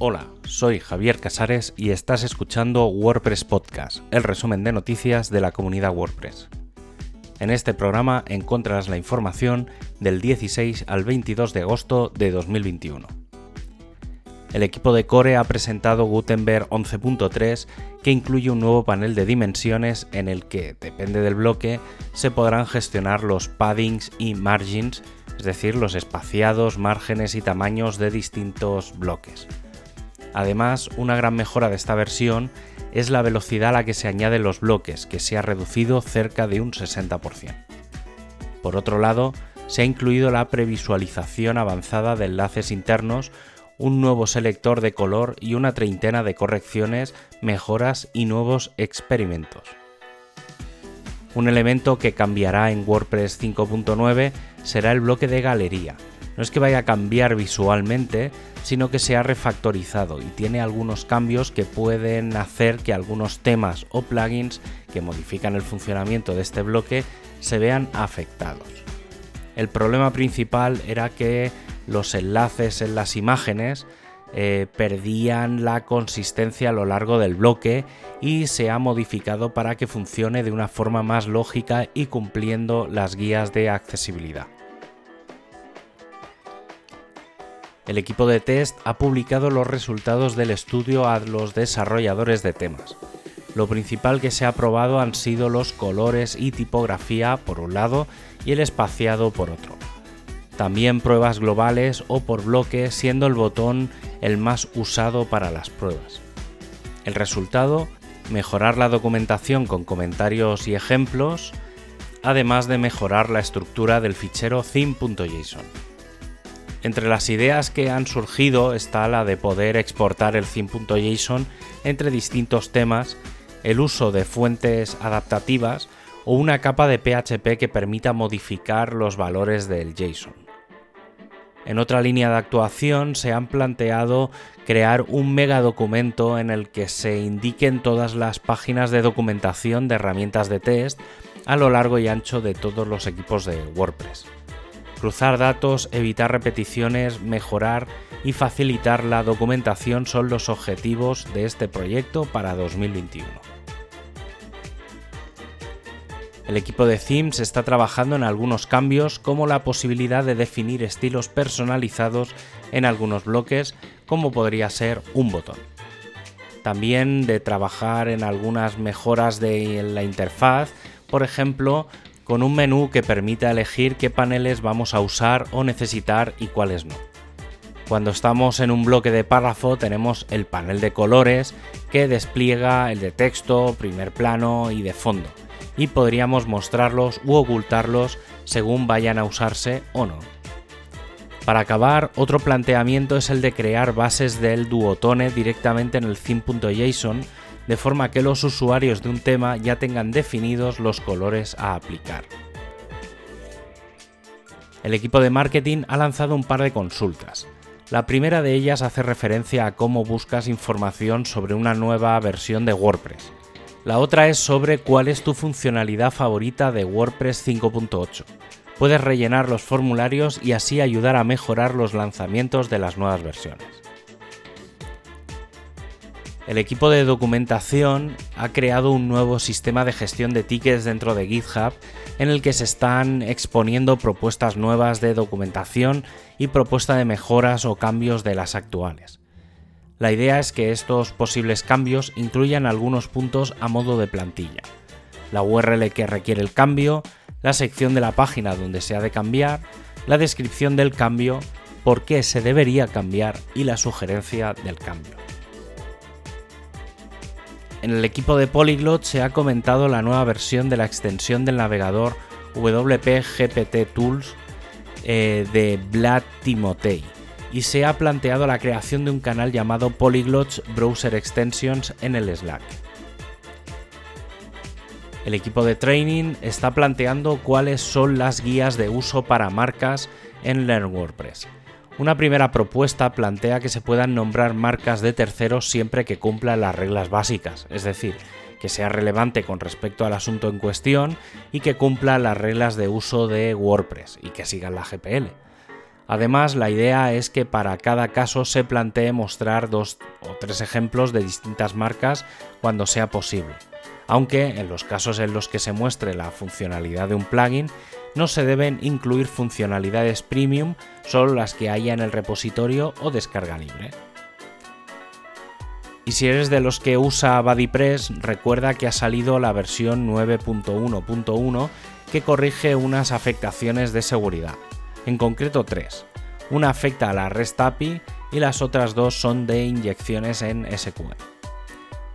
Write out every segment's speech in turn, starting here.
Hola, soy Javier Casares y estás escuchando WordPress Podcast, el resumen de noticias de la comunidad WordPress. En este programa encontrarás la información del 16 al 22 de agosto de 2021. El equipo de Core ha presentado Gutenberg 11.3 que incluye un nuevo panel de dimensiones en el que, depende del bloque, se podrán gestionar los paddings y margins, es decir, los espaciados, márgenes y tamaños de distintos bloques. Además, una gran mejora de esta versión es la velocidad a la que se añaden los bloques, que se ha reducido cerca de un 60%. Por otro lado, se ha incluido la previsualización avanzada de enlaces internos un nuevo selector de color y una treintena de correcciones, mejoras y nuevos experimentos. Un elemento que cambiará en WordPress 5.9 será el bloque de galería. No es que vaya a cambiar visualmente, sino que se ha refactorizado y tiene algunos cambios que pueden hacer que algunos temas o plugins que modifican el funcionamiento de este bloque se vean afectados. El problema principal era que los enlaces en las imágenes eh, perdían la consistencia a lo largo del bloque y se ha modificado para que funcione de una forma más lógica y cumpliendo las guías de accesibilidad. El equipo de test ha publicado los resultados del estudio a los desarrolladores de temas. Lo principal que se ha probado han sido los colores y tipografía por un lado y el espaciado por otro también pruebas globales o por bloque, siendo el botón el más usado para las pruebas. El resultado, mejorar la documentación con comentarios y ejemplos, además de mejorar la estructura del fichero theme.json. Entre las ideas que han surgido está la de poder exportar el theme.json entre distintos temas, el uso de fuentes adaptativas o una capa de PHP que permita modificar los valores del JSON. En otra línea de actuación se han planteado crear un megadocumento en el que se indiquen todas las páginas de documentación de herramientas de test a lo largo y ancho de todos los equipos de WordPress. Cruzar datos, evitar repeticiones, mejorar y facilitar la documentación son los objetivos de este proyecto para 2021. El equipo de Themes está trabajando en algunos cambios como la posibilidad de definir estilos personalizados en algunos bloques como podría ser un botón. También de trabajar en algunas mejoras de la interfaz, por ejemplo, con un menú que permita elegir qué paneles vamos a usar o necesitar y cuáles no. Cuando estamos en un bloque de párrafo tenemos el panel de colores que despliega el de texto, primer plano y de fondo y podríamos mostrarlos u ocultarlos según vayan a usarse o no. Para acabar, otro planteamiento es el de crear bases del duotone directamente en el theme.json, de forma que los usuarios de un tema ya tengan definidos los colores a aplicar. El equipo de marketing ha lanzado un par de consultas. La primera de ellas hace referencia a cómo buscas información sobre una nueva versión de WordPress. La otra es sobre cuál es tu funcionalidad favorita de WordPress 5.8. Puedes rellenar los formularios y así ayudar a mejorar los lanzamientos de las nuevas versiones. El equipo de documentación ha creado un nuevo sistema de gestión de tickets dentro de GitHub en el que se están exponiendo propuestas nuevas de documentación y propuesta de mejoras o cambios de las actuales. La idea es que estos posibles cambios incluyan algunos puntos a modo de plantilla. La URL que requiere el cambio, la sección de la página donde se ha de cambiar, la descripción del cambio, por qué se debería cambiar y la sugerencia del cambio. En el equipo de Polyglot se ha comentado la nueva versión de la extensión del navegador WP GPT Tools eh, de Vlad Timotei y se ha planteado la creación de un canal llamado Polyglots Browser Extensions en el Slack. El equipo de training está planteando cuáles son las guías de uso para marcas en Learn WordPress. Una primera propuesta plantea que se puedan nombrar marcas de terceros siempre que cumplan las reglas básicas, es decir, que sea relevante con respecto al asunto en cuestión y que cumpla las reglas de uso de WordPress y que sigan la GPL. Además, la idea es que para cada caso se plantee mostrar dos o tres ejemplos de distintas marcas cuando sea posible, aunque en los casos en los que se muestre la funcionalidad de un plugin no se deben incluir funcionalidades premium, solo las que haya en el repositorio o descarga libre. Y si eres de los que usa BuddyPress, recuerda que ha salido la versión 9.1.1 que corrige unas afectaciones de seguridad en concreto tres. Una afecta a la REST API y las otras dos son de inyecciones en SQL.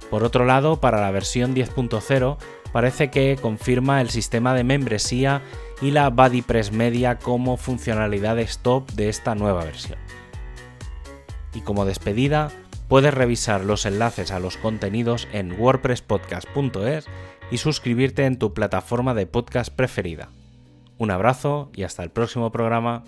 Por otro lado, para la versión 10.0 parece que confirma el sistema de membresía y la BuddyPress Media como funcionalidades top de esta nueva versión. Y como despedida, puedes revisar los enlaces a los contenidos en wordpresspodcast.es y suscribirte en tu plataforma de podcast preferida. Un abrazo y hasta el próximo programa.